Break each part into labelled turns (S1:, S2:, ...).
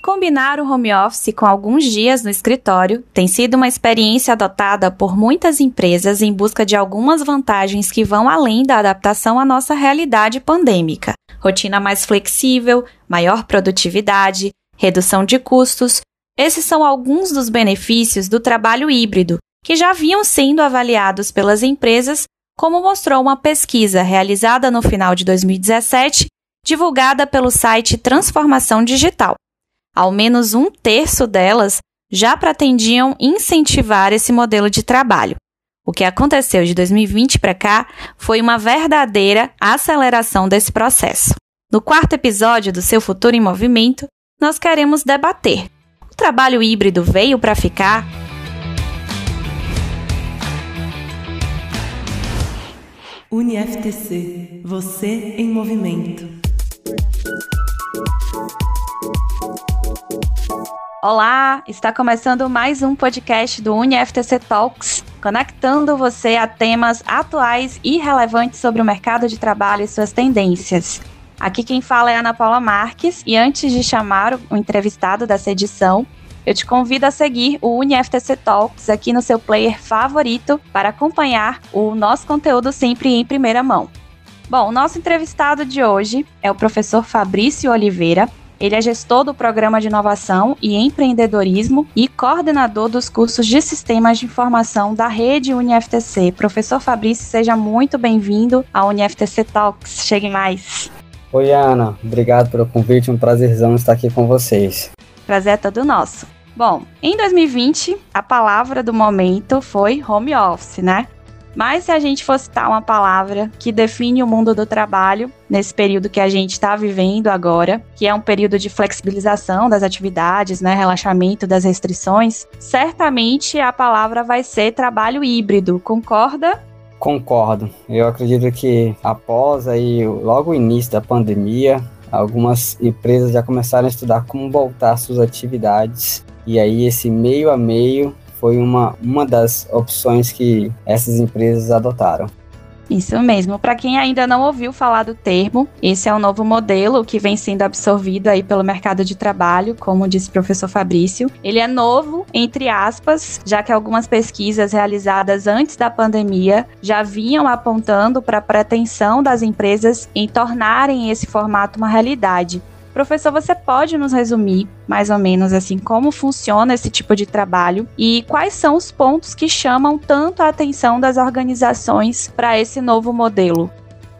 S1: Combinar o home office com alguns dias no escritório tem sido uma experiência adotada por muitas empresas em busca de algumas vantagens que vão além da adaptação à nossa realidade pandêmica. Rotina mais flexível, maior produtividade, redução de custos. Esses são alguns dos benefícios do trabalho híbrido, que já vinham sendo avaliados pelas empresas, como mostrou uma pesquisa realizada no final de 2017, divulgada pelo site Transformação Digital. Ao menos um terço delas já pretendiam incentivar esse modelo de trabalho. O que aconteceu de 2020 para cá foi uma verdadeira aceleração desse processo. No quarto episódio do Seu Futuro em Movimento, nós queremos debater: o trabalho híbrido veio para ficar?
S2: UniFTC, você em movimento.
S1: Olá, está começando mais um podcast do UniFTC Talks, conectando você a temas atuais e relevantes sobre o mercado de trabalho e suas tendências. Aqui quem fala é Ana Paula Marques e antes de chamar o entrevistado dessa edição, eu te convido a seguir o UniFTC Talks aqui no seu player favorito para acompanhar o nosso conteúdo sempre em primeira mão. Bom, nosso entrevistado de hoje é o professor Fabrício Oliveira. Ele é gestor do programa de inovação e empreendedorismo e coordenador dos cursos de sistemas de informação da rede UniFTC. Professor Fabrício, seja muito bem-vindo ao UniFTC Talks. Chegue mais.
S3: Oi, Ana. Obrigado pelo convite. Um prazerzão estar aqui com vocês.
S1: Prazer é todo nosso. Bom, em 2020, a palavra do momento foi home office, né? Mas se a gente fosse citar uma palavra que define o mundo do trabalho nesse período que a gente está vivendo agora, que é um período de flexibilização das atividades, né, relaxamento das restrições, certamente a palavra vai ser trabalho híbrido. Concorda?
S3: Concordo. Eu acredito que após aí logo o início da pandemia, algumas empresas já começaram a estudar como voltar suas atividades e aí esse meio a meio foi uma, uma das opções que essas empresas adotaram.
S1: Isso mesmo. Para quem ainda não ouviu falar do termo, esse é um novo modelo que vem sendo absorvido aí pelo mercado de trabalho, como disse o professor Fabrício. Ele é novo, entre aspas, já que algumas pesquisas realizadas antes da pandemia já vinham apontando para a pretensão das empresas em tornarem esse formato uma realidade. Professor, você pode nos resumir mais ou menos assim como funciona esse tipo de trabalho e quais são os pontos que chamam tanto a atenção das organizações para esse novo modelo?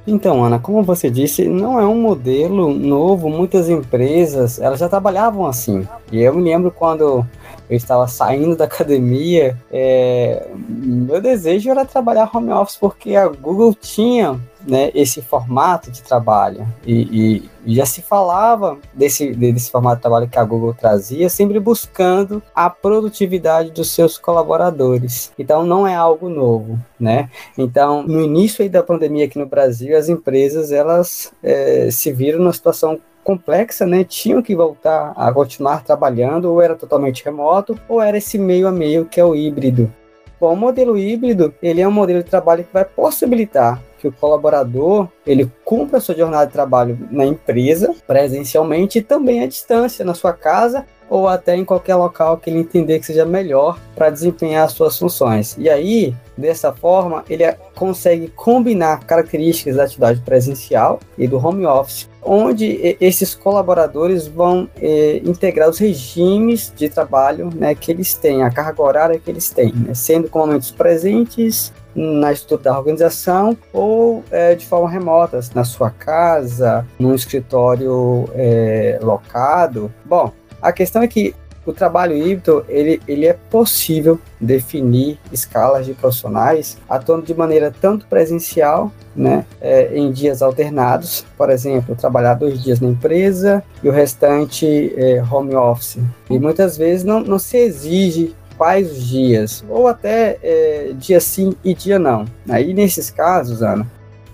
S3: Então, Ana, como você disse, não é um modelo novo. Muitas empresas elas já trabalhavam assim. E eu me lembro quando eu estava saindo da academia, é, meu desejo era trabalhar home office porque a Google tinha né, esse formato de trabalho. E, e, já se falava desse, desse formato de trabalho que a Google trazia, sempre buscando a produtividade dos seus colaboradores. Então não é algo novo, né? Então no início da pandemia aqui no Brasil, as empresas elas é, se viram numa situação complexa, né? Tinham que voltar a continuar trabalhando, ou era totalmente remoto, ou era esse meio a meio que é o híbrido. Bom, o modelo híbrido, ele é um modelo de trabalho que vai possibilitar que o colaborador ele cumpra a sua jornada de trabalho na empresa, presencialmente, e também à distância, na sua casa ou até em qualquer local que ele entender que seja melhor para desempenhar as suas funções. E aí, dessa forma, ele consegue combinar características da atividade presencial e do home office, onde esses colaboradores vão eh, integrar os regimes de trabalho né, que eles têm, a carga horária que eles têm, né, sendo com momentos presentes na estrutura da organização ou é, de forma remota, na sua casa, num escritório é, locado. Bom, a questão é que o trabalho híbrido ele, ele é possível definir escalas de profissionais atuando de maneira tanto presencial, né, é, em dias alternados, por exemplo, trabalhar dois dias na empresa e o restante é, home office. E muitas vezes não, não se exige quais os dias, ou até é, dia sim e dia não. Aí nesses casos, Ana,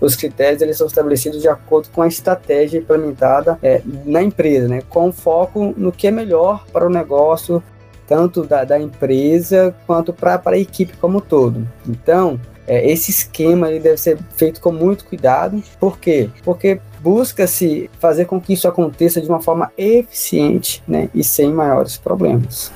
S3: os critérios eles são estabelecidos de acordo com a estratégia implementada é, na empresa, né, com foco no que é melhor para o negócio, tanto da, da empresa quanto para a equipe como um todo. Então, é, esse esquema ele deve ser feito com muito cuidado. Por quê? Porque busca-se fazer com que isso aconteça de uma forma eficiente né, e sem maiores problemas.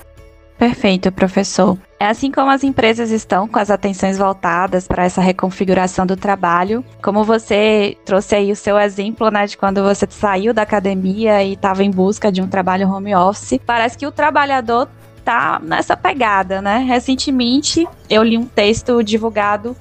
S1: Perfeito, professor. É assim como as empresas estão com as atenções voltadas para essa reconfiguração do trabalho, como você trouxe aí o seu exemplo, né, de quando você saiu da academia e estava em busca de um trabalho home office, parece que o trabalhador tá nessa pegada, né? Recentemente eu li um texto divulgado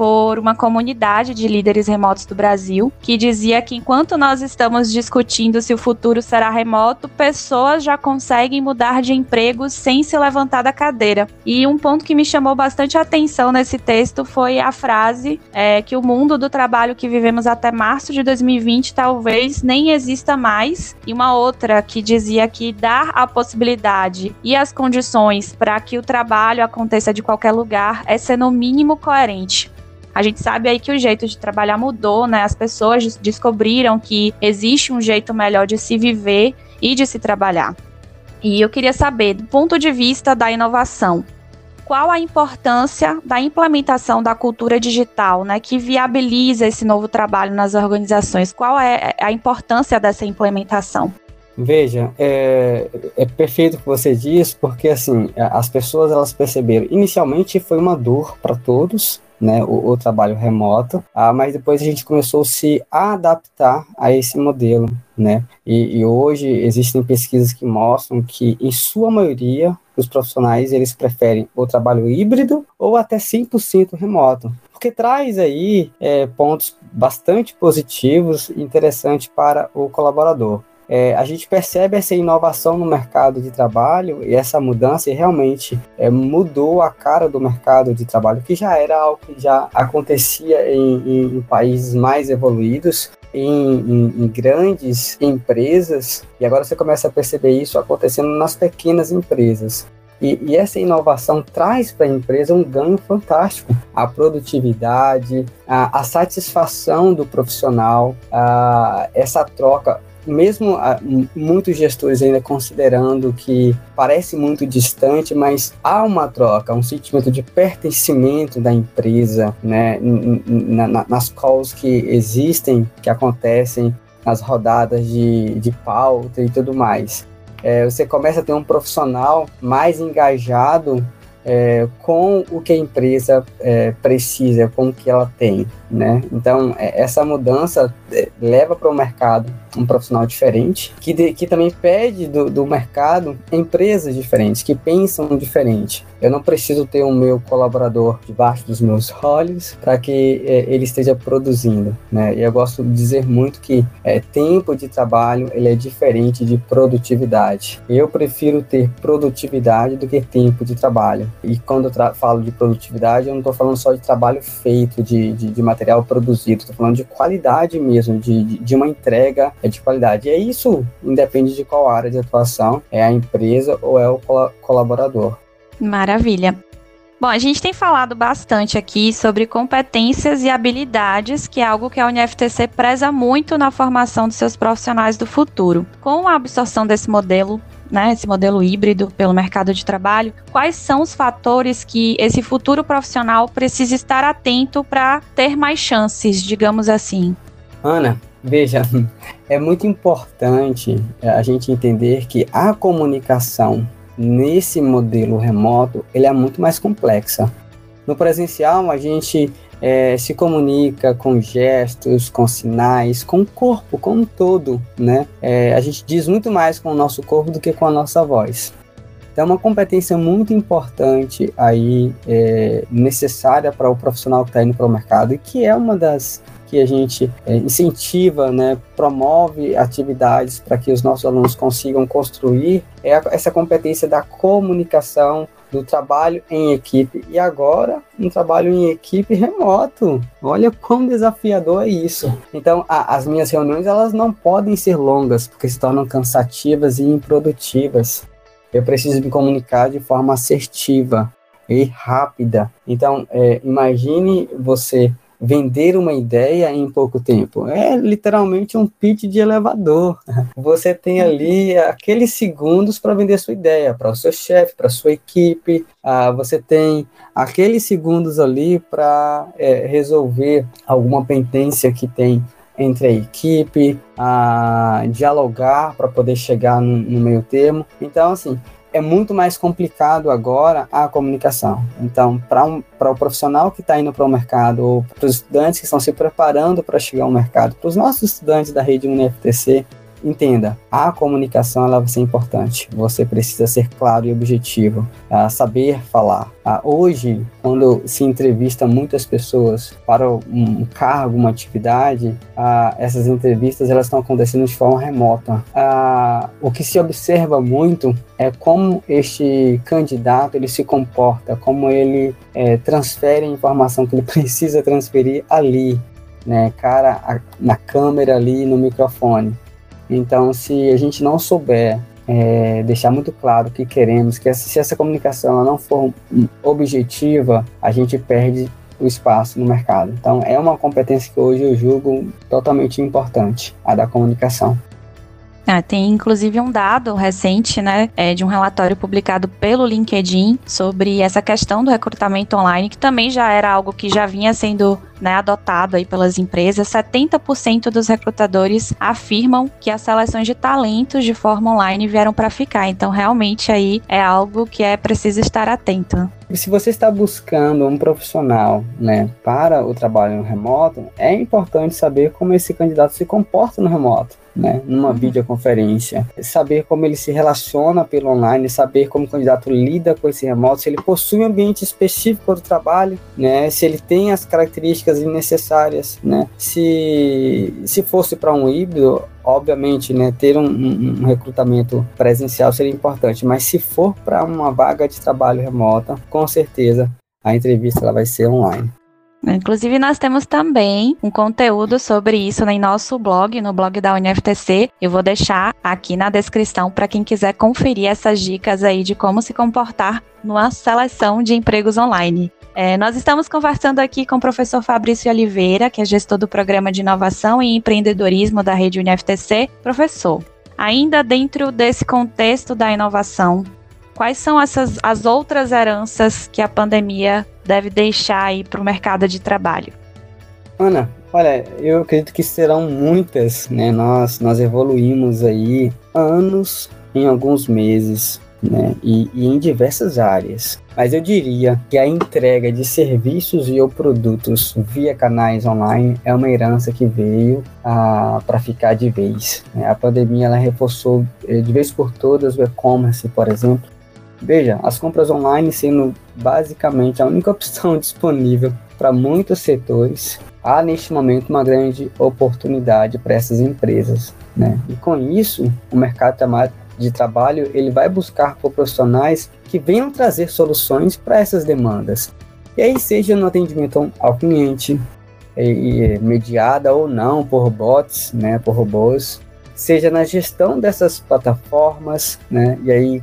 S1: por uma comunidade de líderes remotos do Brasil, que dizia que enquanto nós estamos discutindo se o futuro será remoto, pessoas já conseguem mudar de emprego sem se levantar da cadeira. E um ponto que me chamou bastante atenção nesse texto foi a frase é, que o mundo do trabalho que vivemos até março de 2020 talvez nem exista mais, e uma outra que dizia que dar a possibilidade e as condições para que o trabalho aconteça de qualquer lugar é ser no mínimo coerente. A gente sabe aí que o jeito de trabalhar mudou, né? As pessoas descobriram que existe um jeito melhor de se viver e de se trabalhar. E eu queria saber, do ponto de vista da inovação, qual a importância da implementação da cultura digital, né, que viabiliza esse novo trabalho nas organizações? Qual é a importância dessa implementação?
S3: Veja, é, é perfeito o que você diz, porque assim as pessoas elas perceberam. Inicialmente foi uma dor para todos, né, o, o, trabalho remoto, ah, mas depois a gente começou a se adaptar a esse modelo, né, e, e, hoje existem pesquisas que mostram que, em sua maioria, os profissionais, eles preferem o trabalho híbrido ou até 100% remoto, porque traz aí é, pontos bastante positivos e interessantes para o colaborador é, a gente percebe essa inovação no mercado de trabalho e essa mudança e realmente é, mudou a cara do mercado de trabalho, que já era algo que já acontecia em, em, em países mais evoluídos, em, em, em, grandes empresas, e agora você começa a perceber isso acontecendo nas pequenas empresas. E, e essa inovação traz para a empresa um ganho fantástico. A produtividade, a, a satisfação do profissional, a, essa troca mesmo ah, muitos gestores ainda considerando que parece muito distante, mas há uma troca, um sentimento de pertencimento da empresa, né, na, na, nas calls que existem, que acontecem nas rodadas de, de pauta e tudo mais. É, você começa a ter um profissional mais engajado é, com o que a empresa é, precisa, com o que ela tem, né? Então, é, essa mudança é, leva para o mercado um profissional diferente, que, de, que também pede do, do mercado empresas diferentes, que pensam diferente. Eu não preciso ter o meu colaborador debaixo dos meus olhos para que é, ele esteja produzindo, né? E eu gosto de dizer muito que é, tempo de trabalho ele é diferente de produtividade. Eu prefiro ter produtividade do que tempo de trabalho. E quando eu falo de produtividade, eu não estou falando só de trabalho feito, de, de, de material produzido, estou falando de qualidade mesmo, de, de, de uma entrega é de qualidade. E é isso independe de qual área de atuação, é a empresa ou é o colaborador.
S1: Maravilha. Bom, a gente tem falado bastante aqui sobre competências e habilidades, que é algo que a UniFTC preza muito na formação dos seus profissionais do futuro. Com a absorção desse modelo, né, esse modelo híbrido pelo mercado de trabalho, quais são os fatores que esse futuro profissional precisa estar atento para ter mais chances, digamos assim?
S3: Ana, Veja, é muito importante é, a gente entender que a comunicação nesse modelo remoto ele é muito mais complexa. No presencial, a gente é, se comunica com gestos, com sinais, com o corpo como um todo, né? É, a gente diz muito mais com o nosso corpo do que com a nossa voz. Então, é uma competência muito importante aí, é, necessária para o profissional que está indo para o mercado e que é uma das que a gente é, incentiva, né, promove atividades para que os nossos alunos consigam construir é essa competência da comunicação, do trabalho em equipe e agora um trabalho em equipe remoto. Olha quão desafiador é isso. Então, a, as minhas reuniões elas não podem ser longas porque se tornam cansativas e improdutivas. Eu preciso me comunicar de forma assertiva e rápida. Então, é, imagine você vender uma ideia em pouco tempo. É literalmente um pitch de elevador. Você tem ali aqueles segundos para vender sua ideia para o seu chefe, para sua equipe. Ah, você tem aqueles segundos ali para é, resolver alguma pendência que tem entre a equipe, a dialogar para poder chegar no, no meio termo. Então, assim, é muito mais complicado agora a comunicação. Então, para um, o profissional que está indo para o mercado, ou para os estudantes que estão se preparando para chegar ao mercado, para os nossos estudantes da rede UniFTC, entenda, a comunicação ela vai ser importante. Você precisa ser claro e objetivo, uh, saber falar. Uh, hoje, quando se entrevista muitas pessoas para um cargo, uma atividade, uh, essas entrevistas elas estão acontecendo de forma remota. o que se observa muito é como este candidato ele se comporta, como ele é, transfere a informação que ele precisa transferir ali, né, cara a, na câmera ali no microfone. Então, se a gente não souber é, deixar muito claro que queremos, que se essa comunicação não for objetiva, a gente perde o espaço no mercado. Então, é uma competência que hoje eu julgo totalmente importante, a da comunicação.
S1: Ah, tem inclusive um dado recente, né, é, de um relatório publicado pelo LinkedIn sobre essa questão do recrutamento online, que também já era algo que já vinha sendo né, adotado aí pelas empresas, 70% dos recrutadores afirmam que as seleções de talentos de forma online vieram para ficar. Então, realmente aí é algo que é preciso estar atento.
S3: Se você está buscando um profissional, né, para o trabalho remoto, é importante saber como esse candidato se comporta no remoto né, numa uhum. videoconferência, saber como ele se relaciona pelo online, saber como o candidato lida com esse remoto, se ele possui um ambiente específico do trabalho, né, se ele tem as características necessárias, né, se, se fosse para um híbrido, obviamente, né, ter um, um, um, recrutamento presencial seria importante, mas se for para uma vaga de trabalho remota, com certeza a entrevista ela vai ser online.
S1: Inclusive, nós temos também um conteúdo sobre isso em nosso blog, no blog da UniFTC. Eu vou deixar aqui na descrição para quem quiser conferir essas dicas aí de como se comportar numa seleção de empregos online. É, nós estamos conversando aqui com o professor Fabrício Oliveira, que é gestor do Programa de Inovação e Empreendedorismo da rede UniFTC. Professor, ainda dentro desse contexto da inovação, quais são essas as outras heranças que a pandemia deve deixar aí para o mercado de trabalho?
S3: Ana, olha, eu acredito que serão muitas, né? Nós, nós evoluímos aí anos em alguns meses, né? E, e, em diversas áreas. Mas eu diria que a entrega de serviços e ou produtos via canais online é uma herança que veio ah, para ficar de vez. Né? A pandemia ela reforçou eh, de vez por todas o e-commerce, por exemplo, Veja, as compras online sendo basicamente a única opção disponível para muitos setores, há neste momento uma grande oportunidade para essas empresas. Né? E com isso, o mercado de trabalho ele vai buscar por profissionais que venham trazer soluções para essas demandas. E aí, seja no atendimento ao cliente, mediada ou não por bots, né, por robôs, seja na gestão dessas plataformas, né, e aí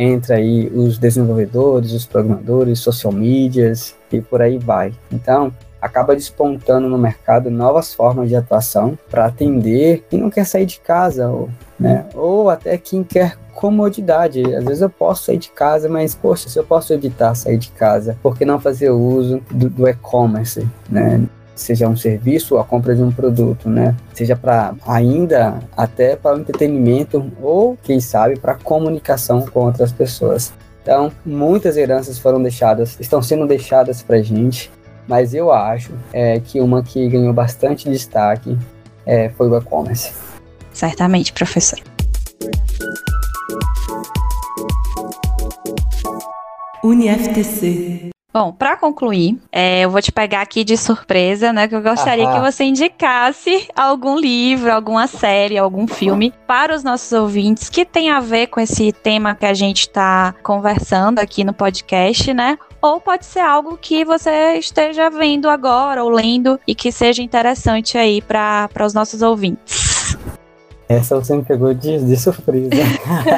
S3: entra aí os desenvolvedores, os programadores, social medias e por aí vai. Então, acaba despontando no mercado novas formas de atuação para atender quem não quer sair de casa, ou, né? ou até quem quer comodidade. Às vezes eu posso sair de casa, mas poxa, se eu posso evitar sair de casa, por que não fazer uso do, do e-commerce, né? Seja um serviço ou a compra de um produto, né? Seja para ainda até para o entretenimento ou quem sabe para comunicação com outras pessoas. Então, muitas heranças foram deixadas, estão sendo deixadas para gente, mas eu acho é, que uma que ganhou bastante destaque é, foi o e-commerce.
S1: Certamente, professor.
S2: UniFTC
S1: Bom, para concluir, é, eu vou te pegar aqui de surpresa, né? Que eu gostaria Aham. que você indicasse algum livro, alguma série, algum filme para os nossos ouvintes que tem a ver com esse tema que a gente está conversando aqui no podcast, né? Ou pode ser algo que você esteja vendo agora ou lendo e que seja interessante aí para os nossos ouvintes.
S3: Essa você me pegou de, de surpresa.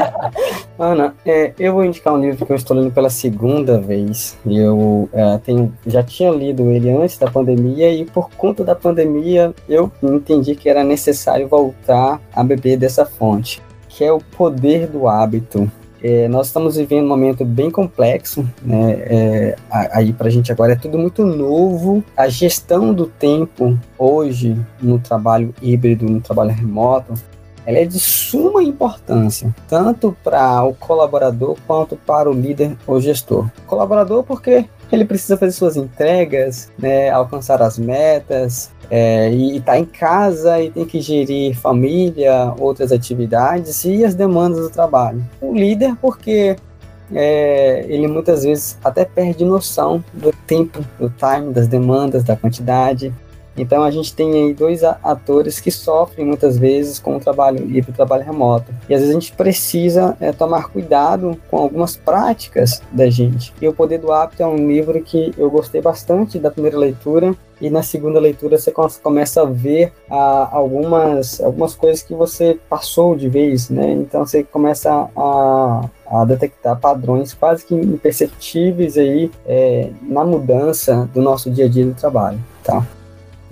S3: Ana, é, eu vou indicar um livro que eu estou lendo pela segunda vez. Eu é, tenho, já tinha lido ele antes da pandemia e por conta da pandemia eu entendi que era necessário voltar a beber dessa fonte, que é O Poder do Hábito. É, nós estamos vivendo um momento bem complexo, né? É, aí para a gente agora é tudo muito novo. A gestão do tempo hoje no trabalho híbrido, no trabalho remoto, ela é de suma importância, tanto para o colaborador quanto para o líder ou gestor. colaborador porque ele precisa fazer suas entregas, né, alcançar as metas, é, e está em casa e tem que gerir família, outras atividades e as demandas do trabalho. O líder, porque é, ele muitas vezes até perde noção do tempo, do time, das demandas, da quantidade. Então a gente tem aí dois atores que sofrem muitas vezes com o trabalho e o trabalho remoto. E às vezes a gente precisa é, tomar cuidado com algumas práticas da gente. E o Poder do Hábito é um livro que eu gostei bastante da primeira leitura. E na segunda leitura você começa a ver ah, algumas, algumas coisas que você passou de vez, né? Então você começa a, a detectar padrões quase que imperceptíveis aí é, na mudança do nosso dia a dia do trabalho, tá?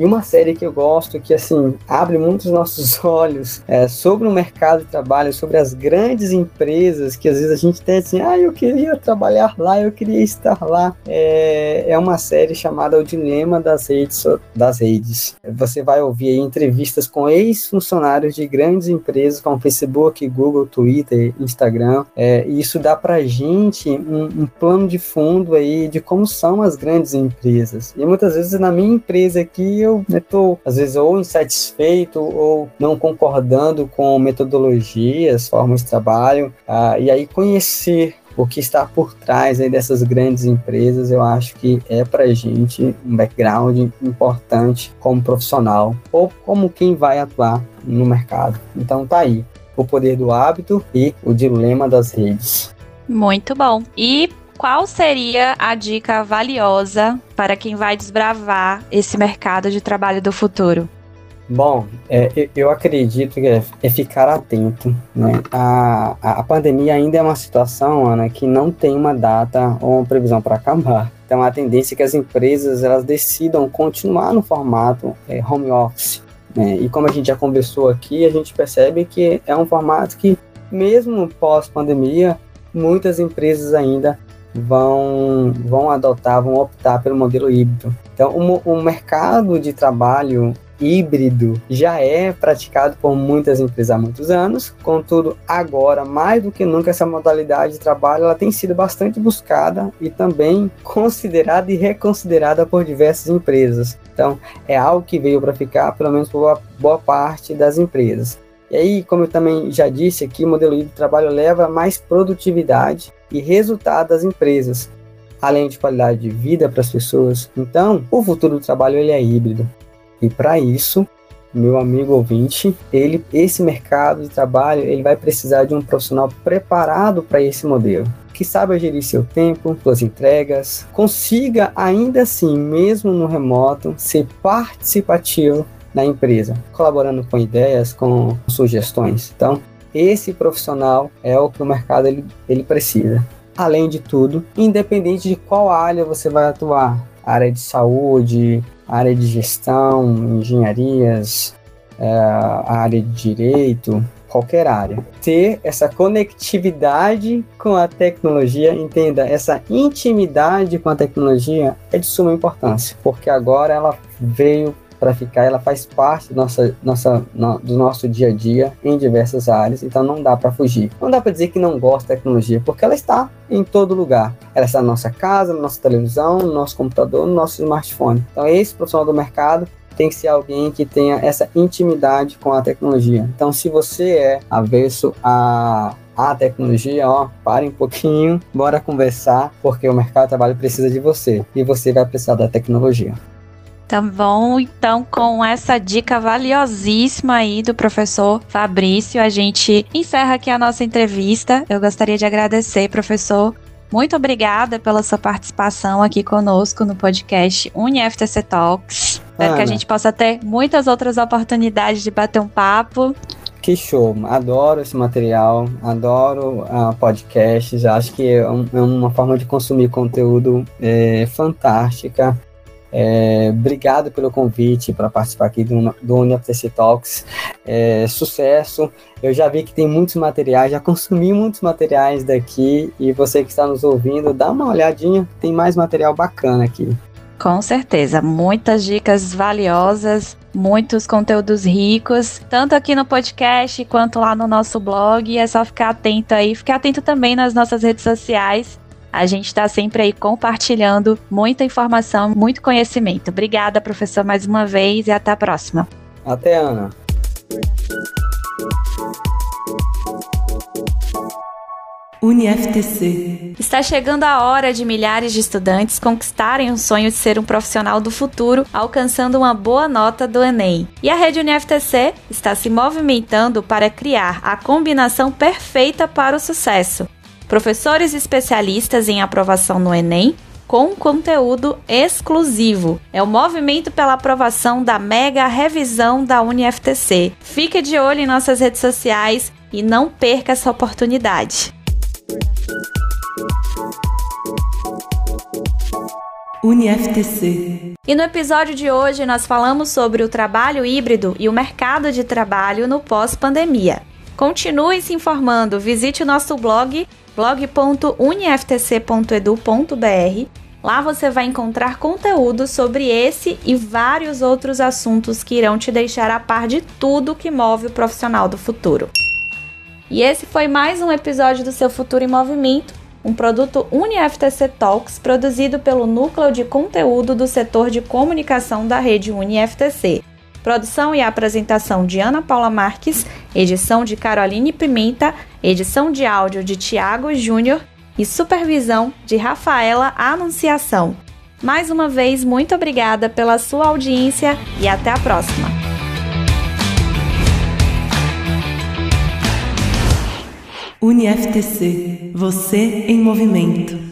S3: E uma série que eu gosto, que assim, abre muitos nossos olhos é, sobre o mercado de trabalho, sobre as grandes empresas, que às vezes a gente tem assim, ah, eu queria trabalhar lá, eu queria estar lá. É, é uma série chamada O Dilema das Redes. Das redes. Você vai ouvir entrevistas com ex-funcionários de grandes empresas como Facebook, Google, Twitter, Instagram. É, e isso dá pra gente um, um plano de fundo aí de como são as grandes empresas. E muitas vezes na minha empresa aqui eu eu estou, às vezes, ou insatisfeito ou não concordando com metodologias, formas de trabalho, ah, e aí conhecer o que está por trás aí dessas grandes empresas, eu acho que é para gente um background importante como profissional ou como quem vai atuar no mercado. Então tá aí o poder do hábito e o dilema das redes.
S1: Muito bom. E qual seria a dica valiosa para quem vai desbravar esse mercado de trabalho do futuro?
S3: Bom, é, eu acredito que é, é ficar atento. Né? A, a pandemia ainda é uma situação, Ana, que não tem uma data ou uma previsão para acabar. Então, a tendência é que as empresas elas decidam continuar no formato é, home office. Né? E como a gente já conversou aqui, a gente percebe que é um formato que, mesmo pós-pandemia, muitas empresas ainda vão, vão adotar, vão optar pelo modelo híbrido. Então, o, o mercado de trabalho híbrido já é praticado por muitas empresas há muitos anos, contudo, agora, mais do que nunca, essa modalidade de trabalho ela tem sido bastante buscada e também considerada e reconsiderada por diversas empresas. Então, é algo que veio para ficar, pelo menos por boa, parte das empresas. E aí, como eu também já disse aqui, o modelo híbrido de trabalho leva mais produtividade e resultado das empresas, além de qualidade de vida para as pessoas. Então, o futuro do trabalho ele é híbrido. E para isso, meu amigo ouvinte, ele, esse mercado de trabalho, ele vai precisar de um profissional preparado para esse modelo, que saiba gerir seu tempo, suas entregas, consiga ainda assim, mesmo no remoto, ser participativo na empresa, colaborando com ideias, com sugestões. Então, esse profissional é o que o mercado ele, ele precisa. Além de tudo, independente de qual área você vai atuar, área de saúde, área de gestão, engenharias, é, área de direito, qualquer área. Ter essa conectividade com a tecnologia, entenda, essa intimidade com a tecnologia é de suma importância, porque agora ela veio para ficar, ela faz parte do nosso, nossa, no, do nosso dia a dia em diversas áreas, então não dá para fugir. Não dá para dizer que não gosta da tecnologia, porque ela está em todo lugar. Ela está na nossa casa, na nossa televisão, no nosso computador, no nosso smartphone. Então, esse profissional do mercado tem que ser alguém que tenha essa intimidade com a tecnologia. Então, se você é avesso a a tecnologia, ó, pare um pouquinho, bora conversar, porque o mercado de trabalho precisa de você e você vai precisar da tecnologia.
S1: Tá bom, então com essa dica valiosíssima aí do professor Fabrício, a gente encerra aqui a nossa entrevista. Eu gostaria de agradecer, professor. Muito obrigada pela sua participação aqui conosco no podcast UniFTC Talks. Espero que a gente possa ter muitas outras oportunidades de bater um papo.
S3: Que show! Adoro esse material, adoro uh, podcasts. Acho que é, um, é, uma forma de consumir conteúdo é, fantástica É, obrigado pelo convite para participar aqui do, do UniFTC Talks. É, sucesso. Eu já vi que tem muitos materiais, já consumi muitos materiais daqui e você que está nos ouvindo, dá uma olhadinha, tem mais material bacana aqui.
S1: Com certeza, muitas dicas valiosas, muitos conteúdos ricos, tanto aqui no podcast quanto lá no nosso blog. É só ficar atento aí, ficar atento também nas nossas redes sociais. A gente está sempre aí compartilhando muita informação, muito conhecimento. Obrigada, professor, mais uma vez e até a próxima.
S3: Até, Ana.
S2: UniFTC.
S1: Está chegando a hora de milhares de estudantes conquistarem o sonho de ser um profissional do futuro, alcançando uma boa nota do Enem. E a rede UniFTC está se movimentando para criar a combinação perfeita para o sucesso. Professores especialistas em aprovação no Enem com conteúdo exclusivo. É o movimento pela aprovação da mega revisão da UniFTC. Fique de olho em nossas redes sociais e não perca essa oportunidade.
S2: UniFTC.
S1: E no episódio de hoje nós falamos sobre o trabalho híbrido e o mercado de trabalho no pós-pandemia. Continue se informando, visite o nosso blog blog.uniftc.edu.br. Lá você vai encontrar conteúdo sobre esse e vários outros assuntos que irão te deixar a par de tudo que move o profissional do futuro. E esse foi mais um episódio do Seu Futuro em Movimento um produto UniFTC Talks produzido pelo Núcleo de Conteúdo do Setor de Comunicação da rede UniFTC. Produção e apresentação de Ana Paula Marques, edição de Caroline Pimenta, edição de áudio de Tiago Júnior e supervisão de Rafaela Anunciação. Mais uma vez, muito obrigada pela sua audiência e até a próxima!
S2: UniFTC. Você em movimento.